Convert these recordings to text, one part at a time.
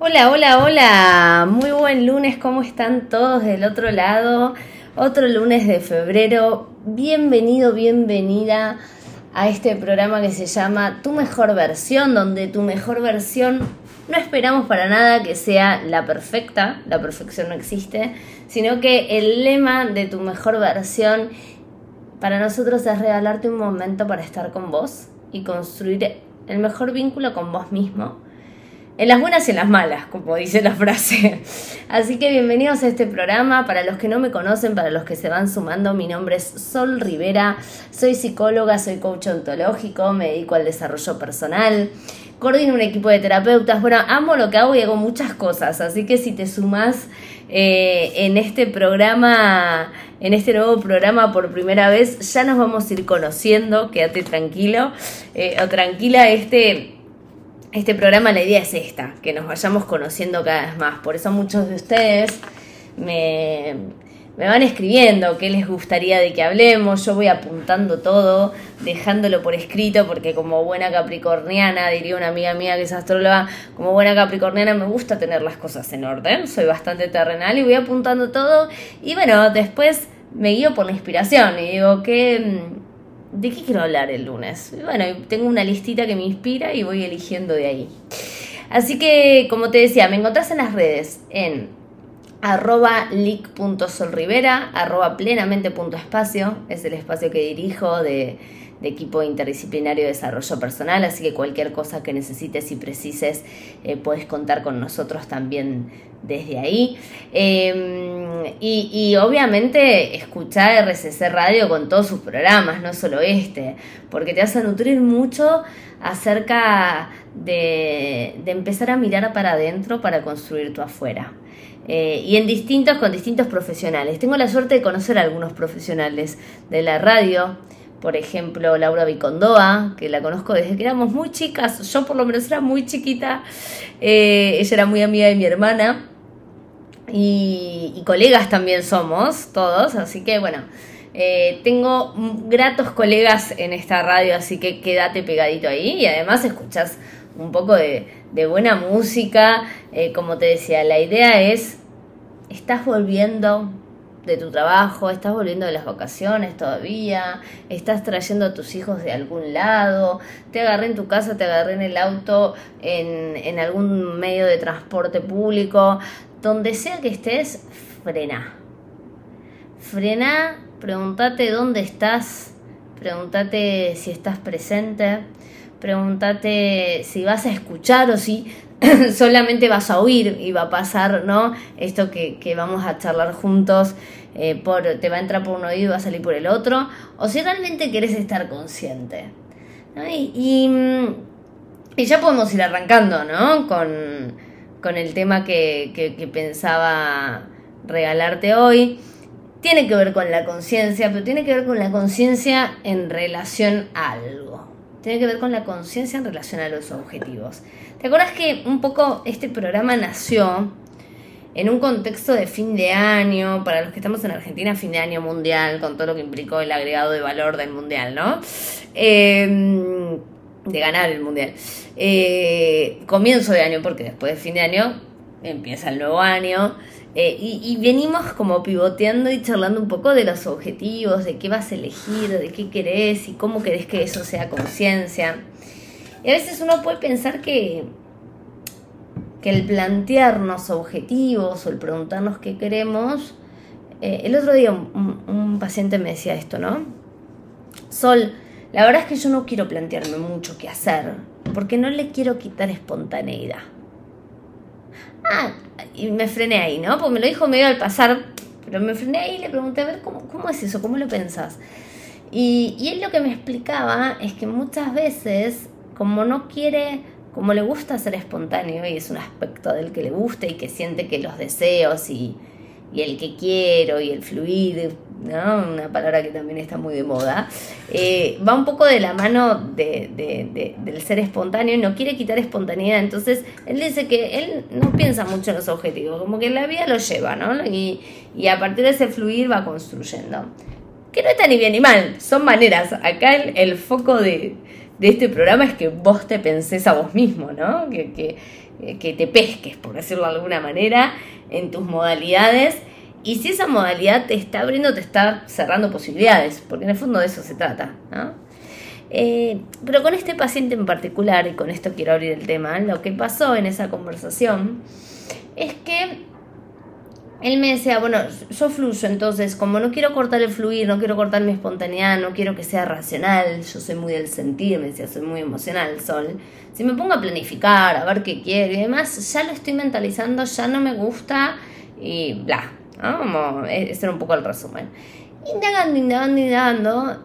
Hola, hola, hola. Muy buen lunes, ¿cómo están todos del otro lado? Otro lunes de febrero. Bienvenido, bienvenida a este programa que se llama Tu mejor versión, donde tu mejor versión no esperamos para nada que sea la perfecta, la perfección no existe, sino que el lema de tu mejor versión para nosotros es regalarte un momento para estar con vos y construir el mejor vínculo con vos mismo en las buenas y en las malas, como dice la frase. Así que bienvenidos a este programa. Para los que no me conocen, para los que se van sumando, mi nombre es Sol Rivera. Soy psicóloga, soy coach ontológico, me dedico al desarrollo personal. Coordino un equipo de terapeutas. Bueno, amo lo que hago y hago muchas cosas. Así que si te sumas eh, en este programa, en este nuevo programa por primera vez, ya nos vamos a ir conociendo. Quédate tranquilo eh, o tranquila. Este este programa la idea es esta, que nos vayamos conociendo cada vez más. Por eso muchos de ustedes me, van escribiendo qué les gustaría de que hablemos. Yo voy apuntando todo, dejándolo por escrito, porque como buena capricorniana, diría una amiga mía que es astróloga, como buena capricorniana me gusta tener las cosas en orden. Soy bastante terrenal y voy apuntando todo. Y bueno, después me guío por la inspiración y digo, ¿qué ¿de qué quiero hablar el lunes? Bueno, tengo una listita que me inspira y voy eligiendo de ahí. Así que, como te decía, me encontrás en las redes en arroba leak.solrivera, arroba plenamente.espacio, es el espacio que dirijo de de equipo interdisciplinario de desarrollo personal, así que cualquier cosa que necesites y precises eh, puedes contar con nosotros también desde ahí. Em, y, obviamente escuchar RCC Radio con todos sus programas, no solo este, porque te a nutrir mucho acerca de, empezar a mirar para adentro para construir tu afuera. Eh, y en distintos, con distintos profesionales. Tengo la suerte de conocer a algunos profesionales de la radio, por ejemplo, Laura Vicondoa, que la conozco desde que éramos muy chicas, yo por lo menos era muy chiquita, eh, ella era muy amiga de mi hermana. Y, colegas también somos todos, así que bueno, eh, tengo gratos colegas en esta radio, así que quédate pegadito ahí. Y además escuchas un poco de, buena música, eh, como te decía, la idea es, estás volviendo de tu trabajo, estás volviendo de las vacaciones todavía, estás trayendo a tus hijos de algún lado, te agarré en tu casa, te agarré en el auto, en, en algún medio de transporte público, donde sea que estés, frena. Frena, pregúntate dónde estás, pregúntate si estás presente, pregúntate si vas a escuchar o si solamente vas a oír y va a pasar, ¿no? Esto que, que vamos a charlar juntos eh, por, te va a entrar por un oído y va a salir por el otro, o si realmente querés estar consciente. Y, y, ya podemos ir arrancando, ¿no? Con, el tema que, que, pensaba regalarte hoy. Tiene que ver con la conciencia, pero tiene que ver con la conciencia en relación a algo. Tiene que ver con la conciencia en relación a los objetivos. ¿Te acuerdas que un poco este programa nació en un contexto de fin de año, para los que estamos en Argentina, fin de año mundial, con todo lo que implicó el agregado de valor del mundial, ¿no? Em, de ganar el mundial. Eh, comienzo de año, porque después de fin de año empieza el nuevo año. Eh, y, y, venimos como pivoteando y charlando un poco de los objetivos, de qué vas a elegir, de qué querés y cómo querés que eso sea conciencia. Y a veces uno puede pensar que que el plantearnos objetivos o el preguntarnos qué queremos, eh, el otro día un, paciente me decía esto, ¿no? Sol, la verdad es que yo no quiero plantearme mucho qué hacer, porque no le quiero quitar espontaneidad. Ah, y me frené ahí, ¿no? Pues me lo dijo medio al pasar, pero me frené ahí y le pregunté, a ver, ¿cómo, cómo es eso? ¿Cómo lo pensás? Y, y él lo que me explicaba es que muchas veces, como no quiere como le gusta ser espontáneo y es un aspecto del que le gusta y que siente que los deseos y, el que quiero y el fluir, ¿no? una palabra que también está muy de moda, eh, va un poco de la mano de, del ser espontáneo y no quiere quitar espontaneidad. Entonces, él dice que él no piensa mucho en los objetivos, como que la vida lo lleva, ¿no? Y, y a partir de ese fluir va construyendo. Que no está ni bien ni mal, son maneras. Acá el foco de, de este programa es que vos te pensés a vos mismo, ¿no? Que, eh, que te pesques, por decirlo de alguna manera, en tus modalidades. Y si esa modalidad te está abriendo, te está cerrando posibilidades, porque en el fondo de eso se trata. Eh, pero con este paciente en particular, y con esto quiero abrir el tema, lo que pasó en esa conversación es que él me decía, bueno, yo fluyo, entonces como no quiero cortar el fluir, no quiero cortar mi espontaneidad, no quiero que sea racional, yo soy muy del sentir, me decía, soy muy emocional, sol. Si me pongo a planificar, a ver qué quiero y demás, ya lo estoy mentalizando, ya no me gusta y bla, ¿no? E-, ese era un poco el resumen. Indagando, indagando, indagando,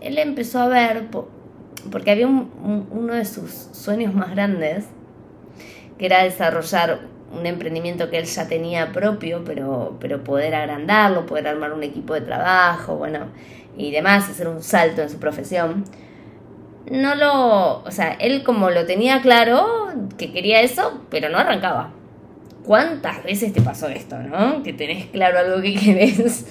él empezó a ver, porque había uno de sus sueños más grandes, que era desarrollar un emprendimiento que él ya tenía propio, pero, pero poder agrandarlo, poder armar un equipo de trabajo, bueno, y demás, hacer un salto en su profesión. No lo, o sea, él como lo tenía claro que quería eso, pero no arrancaba. ¿Cuántas veces te pasó esto, no? Que tenés claro algo que querés,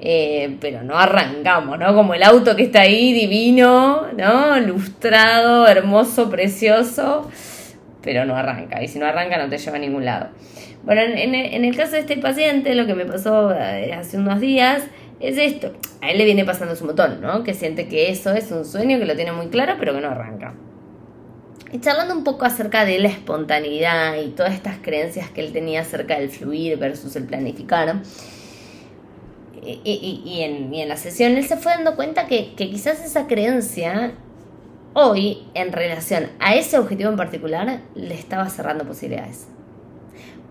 eh, pero no arrancamos, ¿no? Como el auto que está ahí divino, ¿no? Lustrado, hermoso, precioso pero no arranca. Y si no arranca no te lleva a ningún lado. Bueno, en, el caso de este paciente, lo que me pasó eh, hace unos días es esto. A él le viene pasando su montón, ¿no? Que siente que eso es un sueño, que lo tiene muy claro, pero que no arranca. Y charlando un poco acerca de la espontaneidad y todas estas creencias que él tenía acerca del fluir versus el planificar, y, en, y en, la sesión él se fue dando cuenta que, que quizás esa creencia hoy, en relación a ese objetivo en particular, le estaba cerrando posibilidades.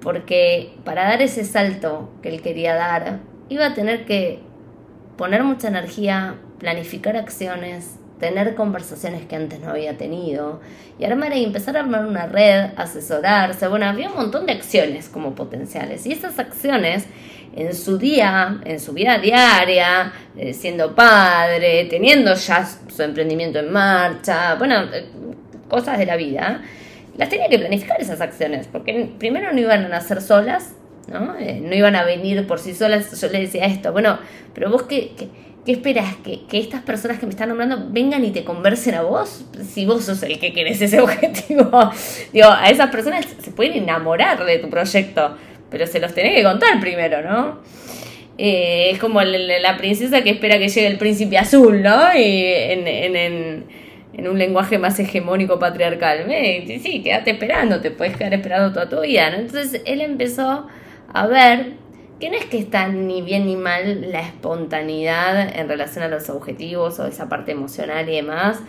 Porque para dar ese salto que él quería dar, iba a tener que poner mucha energía, planificar acciones, tener conversaciones que antes no había tenido y armar y empezar a armar una red, asesorarse. Bueno, había un montón de acciones como potenciales y esas acciones en su día, en su vida diaria, eh, siendo padre, teniendo ya su emprendimiento en marcha, bueno, eh, cosas de la vida, las tenía que planificar esas acciones, porque primero no iban a nacer solas, ¿no? Eh, no iban a venir por sí solas, yo le decía esto, bueno, pero vos qué, qué, esperas? ¿Que, ¿Que, estas personas que me están nombrando vengan y te conversen a vos? Si vos sos el que querés ese objetivo. Digo, a esas personas se pueden enamorar de tu proyecto pero se los tenés que contar primero, ¿no? Eh, es como la princesa que espera que llegue el príncipe azul, ¿no? Y en, en, en, un lenguaje más hegemónico patriarcal. sí, quédate esperando, te puedes quedar esperando toda tu vida, ¿no? Entonces él empezó a ver que no es que está ni bien ni mal la espontaneidad en relación a los objetivos o esa parte emocional y demás,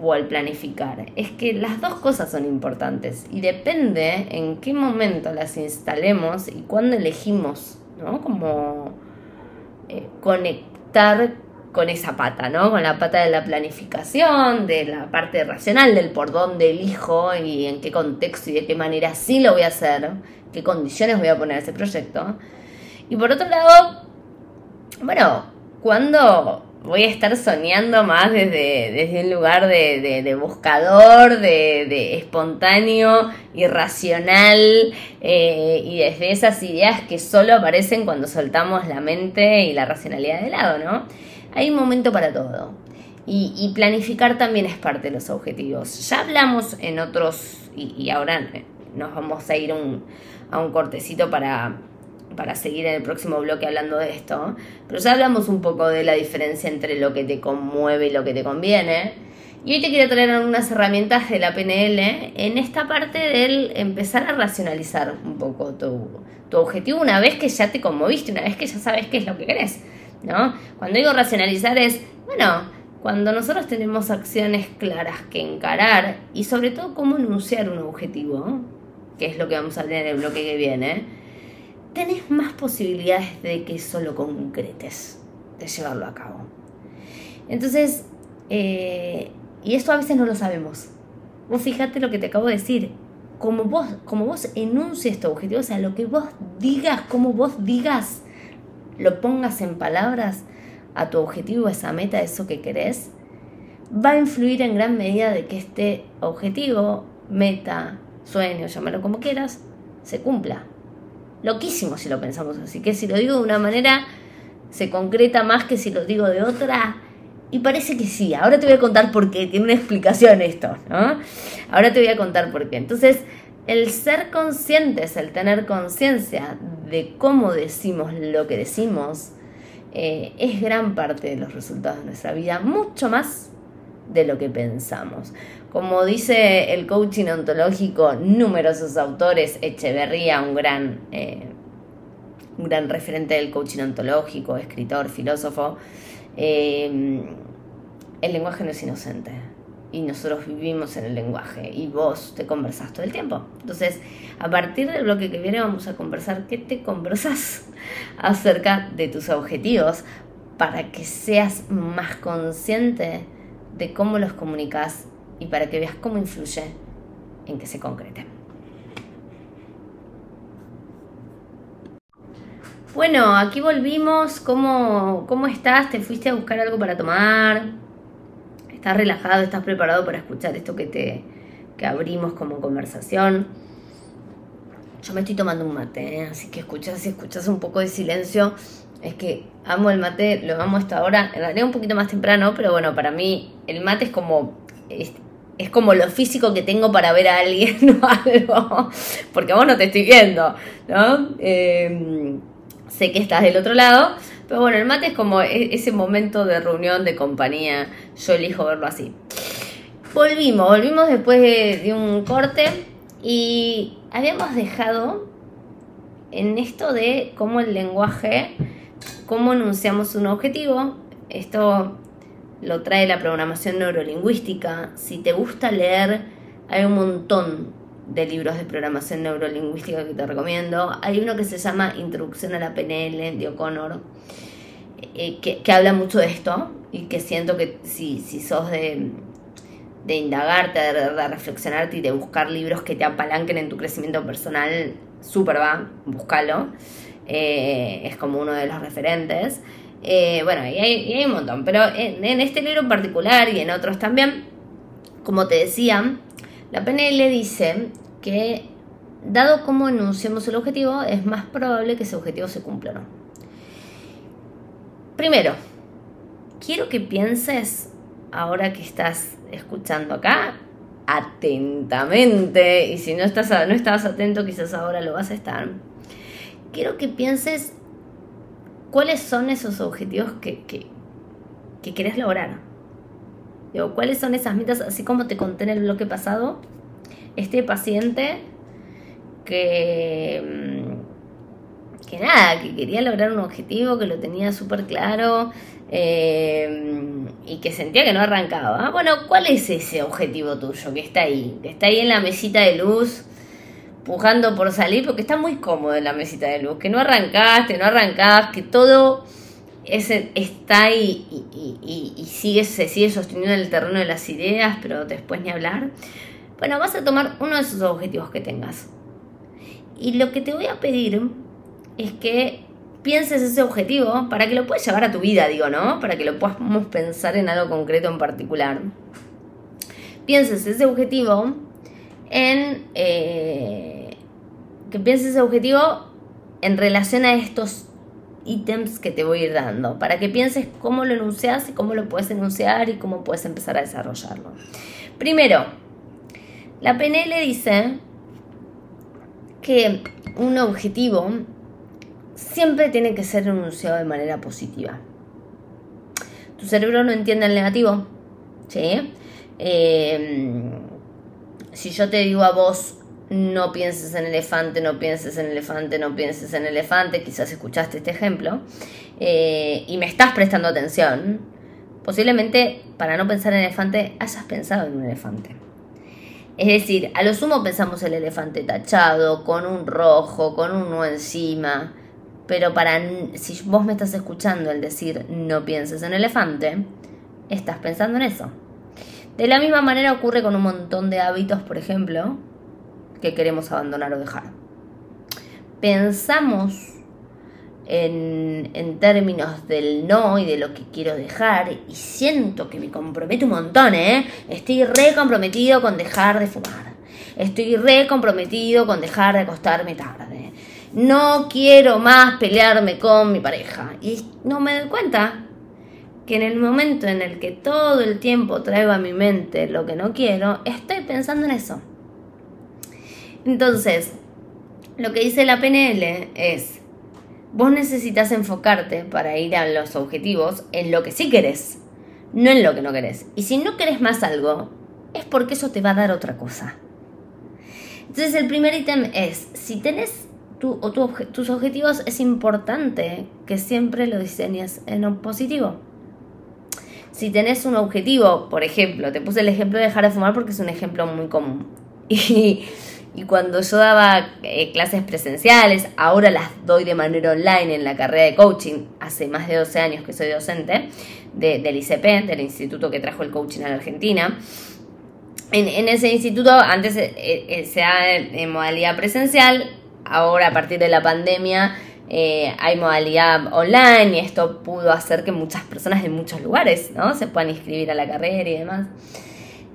o al planificar. Es que las dos cosas son importantes y depende en qué momento las instalemos y cuándo elegimos, ¿no? Como eh, conectar con esa pata, ¿no? Con la pata de la planificación, de la parte racional, del por dónde elijo y en qué contexto y de qué manera sí lo voy a hacer, qué condiciones voy a poner a ese proyecto. Y por otro lado, bueno, cuando voy a estar soñando más desde, desde un lugar de, buscador, de, espontáneo, irracional eh, y desde esas ideas que solo aparecen cuando soltamos la mente y la racionalidad de lado, ¿no? Hay un momento para todo. Y, planificar también es parte de los objetivos. Ya hablamos en otros, y, ahora nos vamos a ir a un cortecito para para seguir en el próximo bloque hablando de esto, pero ya hablamos un poco de la diferencia entre lo que te conmueve y lo que te conviene. Y hoy te quiero traer algunas herramientas de la PNL en esta parte del empezar a racionalizar un poco tu, tu objetivo una vez que ya te conmoviste, una vez que ya sabes qué es lo que querés. ¿no? Cuando digo racionalizar es, bueno, cuando nosotros tenemos acciones claras que encarar y sobre todo cómo enunciar un objetivo, que es lo que vamos a ver en el bloque que viene, tenés más posibilidades de que eso lo concretes, de llevarlo a cabo. Entonces, eh, y esto a veces no lo sabemos. Vos fíjate lo que te acabo de decir. Como vos, como vos enuncies tu objetivo, o sea, lo que vos digas, como vos digas, lo pongas en palabras a tu objetivo, a esa meta, a eso que querés, va a influir en gran medida de que este objetivo, meta, sueño, llámalo como quieras, se cumpla loquísimo si lo pensamos así, que si lo digo de una manera se concreta más que si lo digo de otra. Y parece que sí, ahora te voy a contar por qué, tiene una explicación esto, ¿no? Ahora te voy a contar por qué. Entonces, el ser conscientes, el tener conciencia de cómo decimos lo que decimos, eh, es gran parte de los resultados de nuestra vida, mucho más de lo que pensamos. Como dice el coaching ontológico, numerosos autores, Echeverría, un gran, eh, un gran referente del coaching ontológico, escritor, filósofo, eh, el lenguaje no es inocente y nosotros vivimos en el lenguaje y vos te conversás todo el tiempo. Entonces, a partir del bloque que viene vamos a conversar qué te conversas acerca de tus objetivos para que seas más consciente de cómo los comunicas y para que veas cómo influye en que se concreten. Bueno, aquí volvimos. ¿Cómo, ¿Cómo estás? ¿Te fuiste a buscar algo para tomar? estás relajado, estás preparado para escuchar esto que te que abrimos como conversación. Yo me estoy tomando un mate, ¿eh? así que escuchas, si escuchas un poco de silencio, es que amo el mate, lo amo hasta ahora, en realidad un poquito más temprano, pero bueno, para mí el mate es como es, como lo físico que tengo para ver a alguien o algo, porque vos no te estoy viendo, ¿no? Em, sé que estás del otro lado, pero bueno, el mate es como e-, ese momento de reunión, de compañía. Yo elijo verlo así. Volvimos, volvimos después de, un corte y habíamos dejado en esto de cómo el lenguaje, cómo enunciamos un objetivo. Esto lo trae la programación neurolingüística. Si te gusta leer, hay un montón de libros de programación neurolingüística que te recomiendo. Hay uno que se llama Introducción a la PNL de O'Connor, eh, que, habla mucho de esto y que siento que si, si sos de, de indagarte, de, reflexionarte y de buscar libros que te apalanquen en tu crecimiento personal, súper va, búscalo. Eh, es como uno de los referentes. Eh, bueno, y hay, un montón, pero en, este libro en particular y en otros también, como te decía, la PNL dice que, dado cómo enunciamos el objetivo, es más probable que ese objetivo se cumpla o no. Primero, quiero que pienses, ahora que estás escuchando acá, atentamente, y si no, estás, no estabas atento, quizás ahora lo vas a estar. Quiero que pienses cuáles son esos objetivos que, que, que querés lograr Digo, ¿cuáles son esas metas? Así como te conté en el bloque pasado, este paciente que, mm, que nada, que quería lograr un objetivo, que lo tenía súper claro eh, y que sentía que no arrancaba. Bueno, ¿cuál es ese objetivo tuyo que está ahí? Que está ahí en la mesita de luz, pujando por salir, porque está muy cómodo en la mesita de luz, que no arrancaste, no arrancás, que todo ese está ahí y, sigue, se sigue sosteniendo en el terreno de las ideas, pero después ni hablar. Bueno, vas a tomar uno de esos objetivos que tengas. Y lo que te voy a pedir es que pienses ese objetivo para que lo puedas llevar a tu vida, digo, ¿no? Para que lo podamos pensar en algo concreto en particular. Pienses ese objetivo en... Eh, que pienses ese objetivo en relación a estos ítems que te voy a ir dando, para que pienses cómo lo enuncias y cómo lo puedes enunciar y cómo puedes empezar a desarrollarlo. Primero, la PNL dice que un objetivo siempre tiene que ser enunciado de manera positiva. Tu cerebro no entiende el negativo, ¿sí? Eh, si yo te digo a vos, no pienses en elefante, no pienses en elefante, no pienses en elefante, quizás escuchaste este ejemplo, eh, y me estás prestando atención, posiblemente para no pensar en elefante hayas pensado en un elefante. Es decir, a lo sumo pensamos el elefante tachado, con un rojo, con un no encima, pero para si vos me estás escuchando el decir no pienses en elefante, estás pensando en eso. De la misma manera ocurre con un montón de hábitos, por ejemplo, que queremos abandonar o dejar. Pensamos en, en, términos del no y de lo que quiero dejar y siento que me comprometo un montón, ¿eh? Estoy re comprometido con dejar de fumar. Estoy re comprometido con dejar de acostarme tarde. No quiero más pelearme con mi pareja. Y no me doy cuenta que en el momento en el que todo el tiempo traigo a mi mente lo que no quiero, estoy pensando en eso. Entonces, lo que dice la PNL es, vos necesitas enfocarte para ir a los objetivos en lo que sí querés, no en lo que no querés. Y si no querés más algo, es porque eso te va a dar otra cosa. Entonces el primer ítem es, si tenés tus objetivos, es importante que siempre lo diseñes en positivo. Si tenés un objetivo, por ejemplo, te puse el ejemplo de dejar de fumar porque es un ejemplo muy común. Y cuando yo daba eh, clases presenciales, ahora las doy de manera online en la carrera de coaching, hace más de 12 años que soy docente del ICP, del instituto que trajo el coaching a la Argentina. En, ese instituto antes eh, eh, se da en modalidad presencial, ahora a partir de la pandemia hay modalidad online y esto pudo hacer que muchas personas de muchos lugares ¿no? se puedan inscribir a la carrera y demás.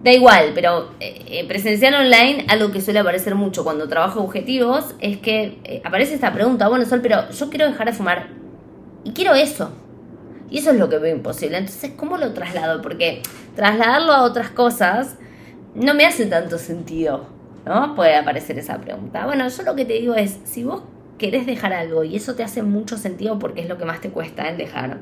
Da igual, pero eh, eh, presencial online, algo que suele aparecer mucho cuando trabajo objetivos, es que eh, aparece esta pregunta, bueno, Sol, pero yo quiero dejar de fumar y quiero eso. Y eso es lo que veo imposible. Entonces, ¿cómo lo traslado? Porque trasladarlo a otras cosas no me hace tanto sentido, ¿no? Puede aparecer esa pregunta. Bueno, yo lo que te digo es, si vos querés dejar algo y eso te hace mucho sentido porque es lo que más te cuesta el dejar,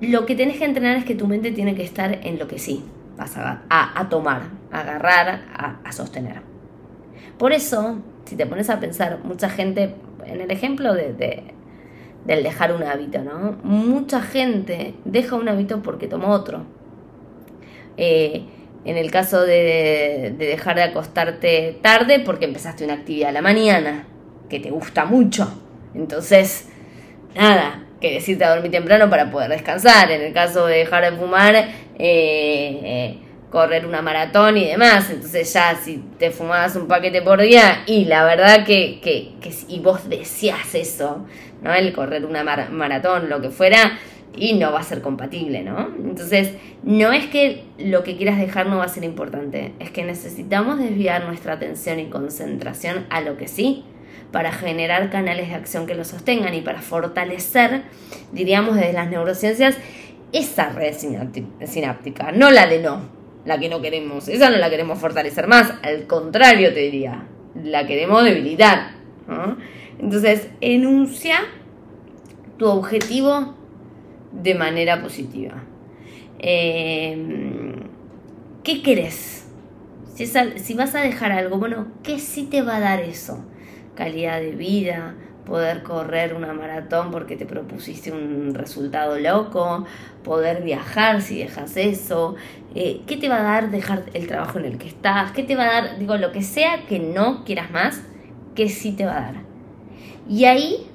lo que tenés que entrenar es que tu mente tiene que estar en lo que sí vas a, tomar, a agarrar, a, sostener. Por eso, si te pones a pensar, mucha gente, en el ejemplo de, del dejar un hábito, ¿no? Mucha gente deja un hábito porque tomó otro. Eh, en el caso de, de, dejar de acostarte tarde porque empezaste una actividad a la mañana que te gusta mucho. Entonces, nada, que decirte a dormir temprano para poder descansar. En el caso de dejar de fumar, eh, eh, correr una maratón y demás. Entonces ya si te fumabas un paquete por día y la verdad que, que, que y vos deseas eso, ¿no? El correr una maratón, lo que fuera, y no va a ser compatible, ¿no? Entonces, no es que lo que quieras dejar no va a ser importante, es que necesitamos desviar nuestra atención y concentración a lo que sí para generar canales de acción que lo sostengan y para fortalecer, diríamos desde las neurociencias, esa red sináptica, no la de no, la que no queremos, esa no la queremos fortalecer más, al contrario te diría, la queremos debilitar. Entonces, enuncia tu objetivo de manera positiva. Em, ¿Qué querés? Si, vas a dejar algo, bueno, ¿qué sí te va a dar eso? calidad de vida, poder correr una maratón porque te propusiste un resultado loco, poder viajar si dejas eso, eh, ¿qué te va a dar dejar el trabajo en el que estás? ¿Qué te va a dar, digo, lo que sea que no quieras más, que sí te va a dar? Y ahí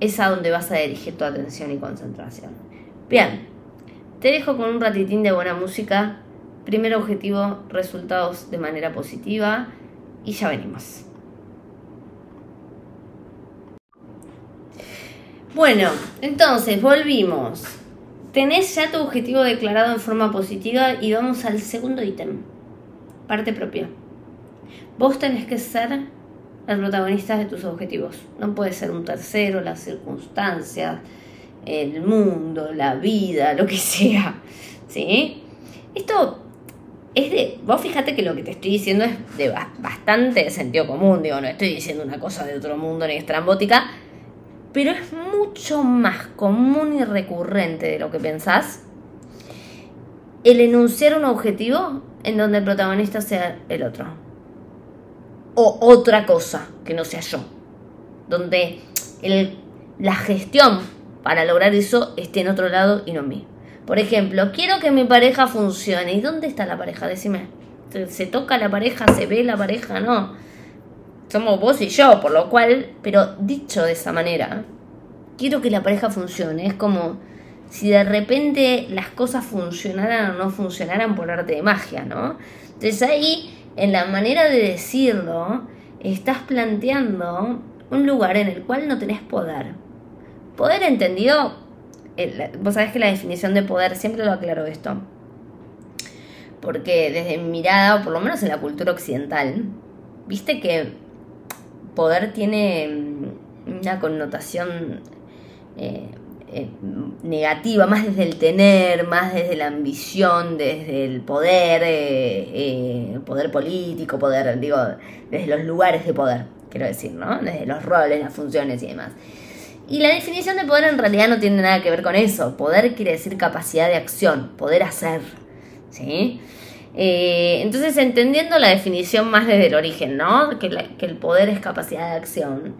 es a donde vas a dirigir tu atención y concentración. Bien, te dejo con un ratitín de buena música. Primer objetivo, resultados de manera positiva y ya venimos. Bueno, entonces volvimos. Tenés ya tu objetivo declarado en forma positiva y vamos al segundo ítem. Parte propia. Vos tenés que ser el protagonista de tus objetivos. No puede ser un tercero, las circunstancias, el mundo, la vida, lo que sea. ¿Sí? Esto es de. Vos fíjate que lo que te estoy diciendo es de bastante sentido común. Digo, no estoy diciendo una cosa de otro mundo ni estrambótica pero es mucho más común y recurrente de lo que pensás el enunciar un objetivo en donde el protagonista sea el otro. O otra cosa que no sea yo. Donde la gestión para lograr eso esté en otro lado y no en mí. Por ejemplo, quiero que mi pareja funcione. ¿Y dónde está la pareja? Decime. ¿Se toca la pareja? ¿Se ve la pareja? No somos vos y yo, por lo cual, pero dicho de esa manera, quiero que la pareja funcione. Es como si de repente las cosas funcionaran o no funcionaran por arte de magia, ¿no? Entonces ahí, en la manera de decirlo, estás planteando un lugar en el cual no tenés poder. Poder entendido, vos sabés que la definición de poder, siempre lo aclaro esto, porque desde mi mirada, o por lo menos en la cultura occidental, viste que poder tiene mm, una connotación eh, eh, negativa, más desde el tener, más desde la ambición, desde el poder, eh, eh, poder político, poder, digo, desde los lugares de poder, quiero decir, ¿no? Desde los roles, las funciones y demás. Y la definición de poder en realidad no tiene nada que ver con eso. Poder quiere decir capacidad de acción, poder hacer, ¿sí? entonces, entendiendo la definición más desde el origen, ¿no? Que, el poder es capacidad de acción.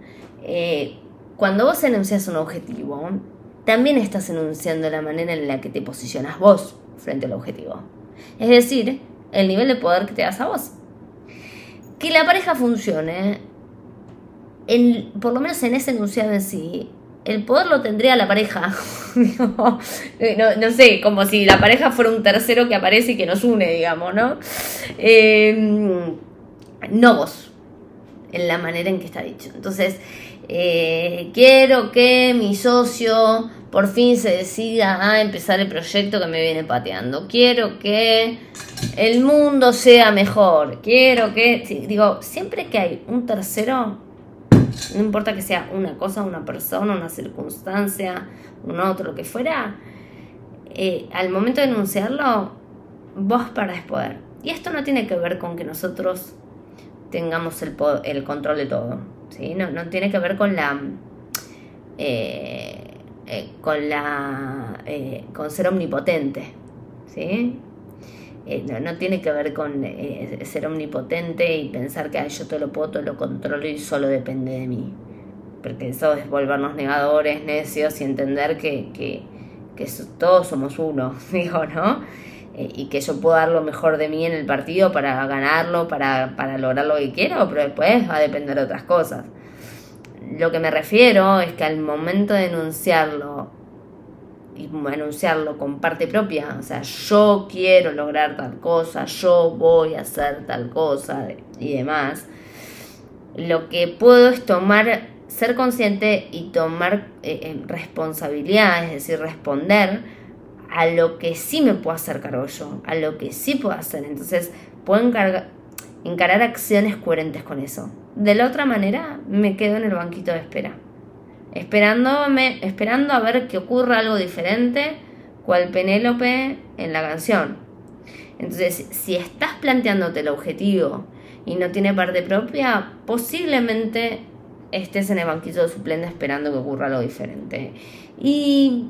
cuando vos enuncias un objetivo, también estás enunciando la manera en la que te posicionas vos frente al objetivo. Es decir, el nivel de poder que te das a vos. Que la pareja funcione, por lo menos en ese enunciado en sí, el poder lo tendría la pareja. no, sé, como si la pareja fuera un tercero que aparece y que nos une, digamos, ¿no? Em, no vos, en la manera en que está dicho. Entonces, eh, quiero que mi socio por fin se decida a empezar el proyecto que me viene pateando. Quiero que el mundo sea mejor. Quiero que, digo, siempre que hay un tercero, no importa que sea una cosa, una persona, una circunstancia, un otro, lo que fuera, eh, al momento de enunciarlo, vos perdés poder. Y esto no tiene que ver con que nosotros tengamos el, el control de todo. ¿sí? No, no tiene que ver con la... Eh, eh, con la con ser omnipotente ¿sí? No, tiene que ver con ser omnipotente y pensar que yo todo lo puedo, todo lo controlo y solo depende de mí. Porque eso es volvernos negadores, necios y entender que, que, que todos somos uno, digo, ¿no? y que yo puedo dar lo mejor de mí en el partido para ganarlo, para, para lograr lo que quiero, pero después va a depender de otras cosas. Lo que me refiero es que al momento de enunciarlo, y enunciarlo con parte propia, o sea, yo quiero lograr tal cosa, yo voy a hacer tal cosa y demás, lo que puedo es tomar, ser consciente y tomar eh, eh, responsabilidad, es decir, responder a lo que sí me puedo hacer cargo yo, a lo que sí puedo hacer. Entonces, puedo encargar, encarar acciones coherentes con eso. De la otra manera, me quedo en el banquito de espera, esperándome, esperando a ver que ocurra algo diferente, cual Penélope en la canción. Entonces, si estás planteándote el objetivo y no tiene parte propia, posiblemente estés en el banquito de suplente esperando que ocurra algo diferente. Y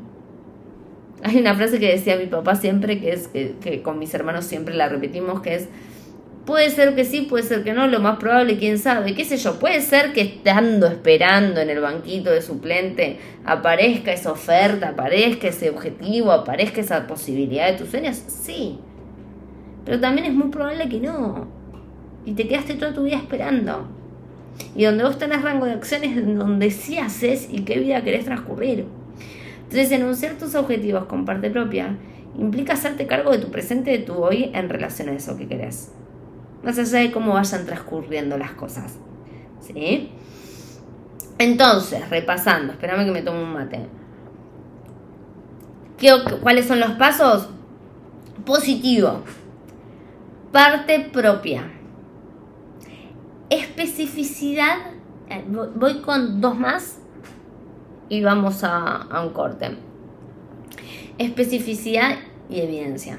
hay una frase que decía mi papá siempre, que es que con mis hermanos siempre la repetimos, que es Puede ser que sí, puede ser que no, lo más probable, quién sabe, qué sé yo, puede ser que estando esperando en el banquito de suplente aparezca esa oferta, aparezca ese objetivo, aparezca esa posibilidad de tus sueños, sí, pero también es muy probable que no, y te quedaste toda tu vida esperando, y donde vos tenés rango de acciones donde sí haces y qué vida querés transcurrir. Entonces, enunciar tus objetivos con parte propia implica hacerte cargo de tu presente, de tu hoy en relación a eso que querés más allá de cómo vayan transcurriendo las cosas. ¿Sí? Entonces, repasando, espérame que me tome un mate. ¿Qué, ¿Cuáles son los pasos? Positivo. Parte propia. Especificidad. Eh, voy con dos más y vamos a un corte. Especificidad y evidencia.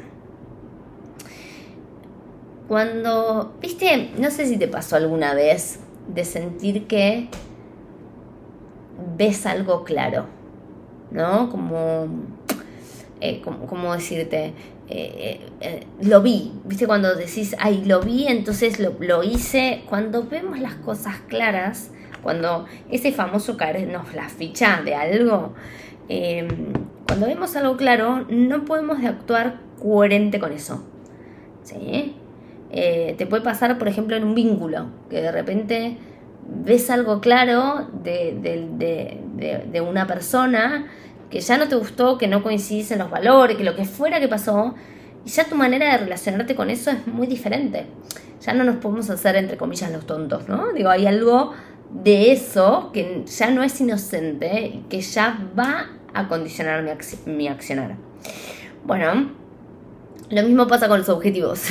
Cuando, viste, no sé si te pasó alguna vez de sentir que ves algo claro, ¿no? Como, eh, como, decirte, eh, eh, lo vi, viste, cuando decís, ay, lo vi, entonces lo, lo hice, cuando vemos las cosas claras, cuando ese famoso caernos la ficha de algo, cuando vemos algo claro, no podemos actuar coherente con eso. ¿Sí? Eh, te puede pasar, por ejemplo, en un vínculo, que de repente ves algo claro de, una persona que ya no te gustó, que no coincidís en los valores, que lo que fuera que pasó, y ya tu manera de relacionarte con eso es muy diferente. Ya no nos podemos hacer, entre comillas, los tontos, ¿no? Digo, hay algo de eso que ya no es inocente y que ya va a condicionar mi, mi accionar. Bueno, lo mismo pasa con los objetivos.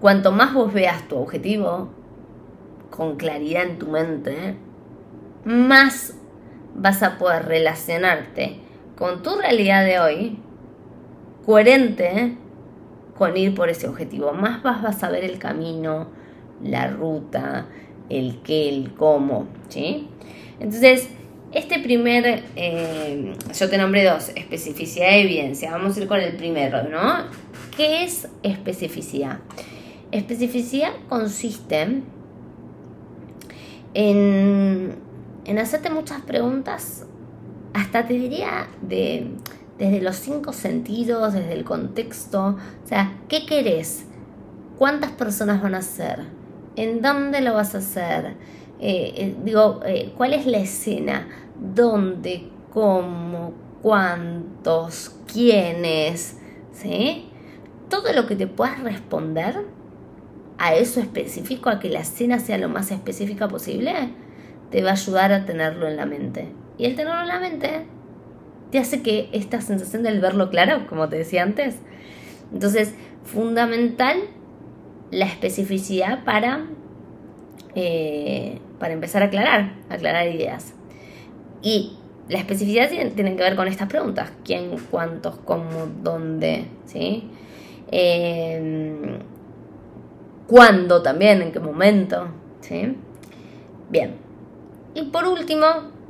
Cuanto más vos veas tu objetivo con claridad en tu mente, más vas a poder relacionarte con tu realidad de hoy coherente con ir por ese objetivo. Más vas a saber el camino, la ruta, el qué, el cómo, ¿sí? Entonces, este primer, eh, yo te nombré dos, especificidad y evidencia. Vamos a ir con el primero, ¿no? ¿Qué es especificidad? Especificidad consiste en, en hacerte muchas preguntas, hasta te diría de, desde los cinco sentidos, desde el contexto. O sea, ¿qué querés? ¿Cuántas personas van a ser? ¿En dónde lo vas a hacer? Eh, eh, digo, eh, ¿cuál es la escena? ¿Dónde? ¿Cómo? ¿Cuántos? ¿Quiénes? ¿Sí? Todo lo que te puedas responder a eso específico, a que la escena sea lo más específica posible, te va a ayudar a tenerlo en la mente. Y el tenerlo en la mente te hace que esta sensación del verlo claro, como te decía antes. Entonces, fundamental la especificidad para para empezar a aclarar, aclarar ideas. Y la especificidad tiene, que ver con estas preguntas. ¿Quién, cuántos, cómo, dónde? ¿Sí? Em, ¿Cuándo también? ¿En qué momento? ¿Sí? Bien. Y por último,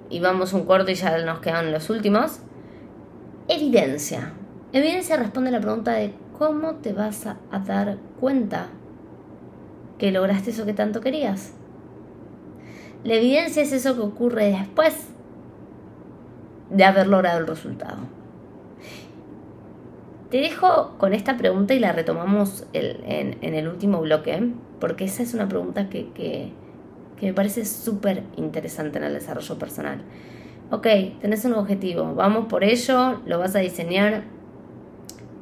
y vamos un corto y ya nos quedan los últimos, evidencia. Evidencia responde a la pregunta de cómo te vas a dar cuenta que lograste eso que tanto querías. La evidencia es eso que ocurre después de haber logrado el resultado. Te dejo con esta pregunta y la retomamos en, el último bloque, porque esa es una pregunta que, que me parece súper interesante en el desarrollo personal. Ok, tenés un objetivo, vamos por ello, lo vas a diseñar.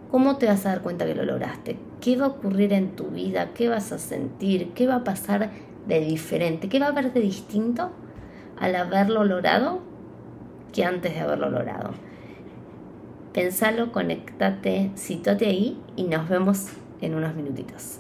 ¿Cómo te vas a dar cuenta que lo lograste? ¿Qué va a ocurrir en tu vida? ¿Qué vas a sentir? ¿Qué va a pasar de diferente? ¿Qué va a haber de distinto al haberlo logrado que antes de haberlo logrado? Pensalo, conectate, citate ahí y nos vemos en unos minutitos.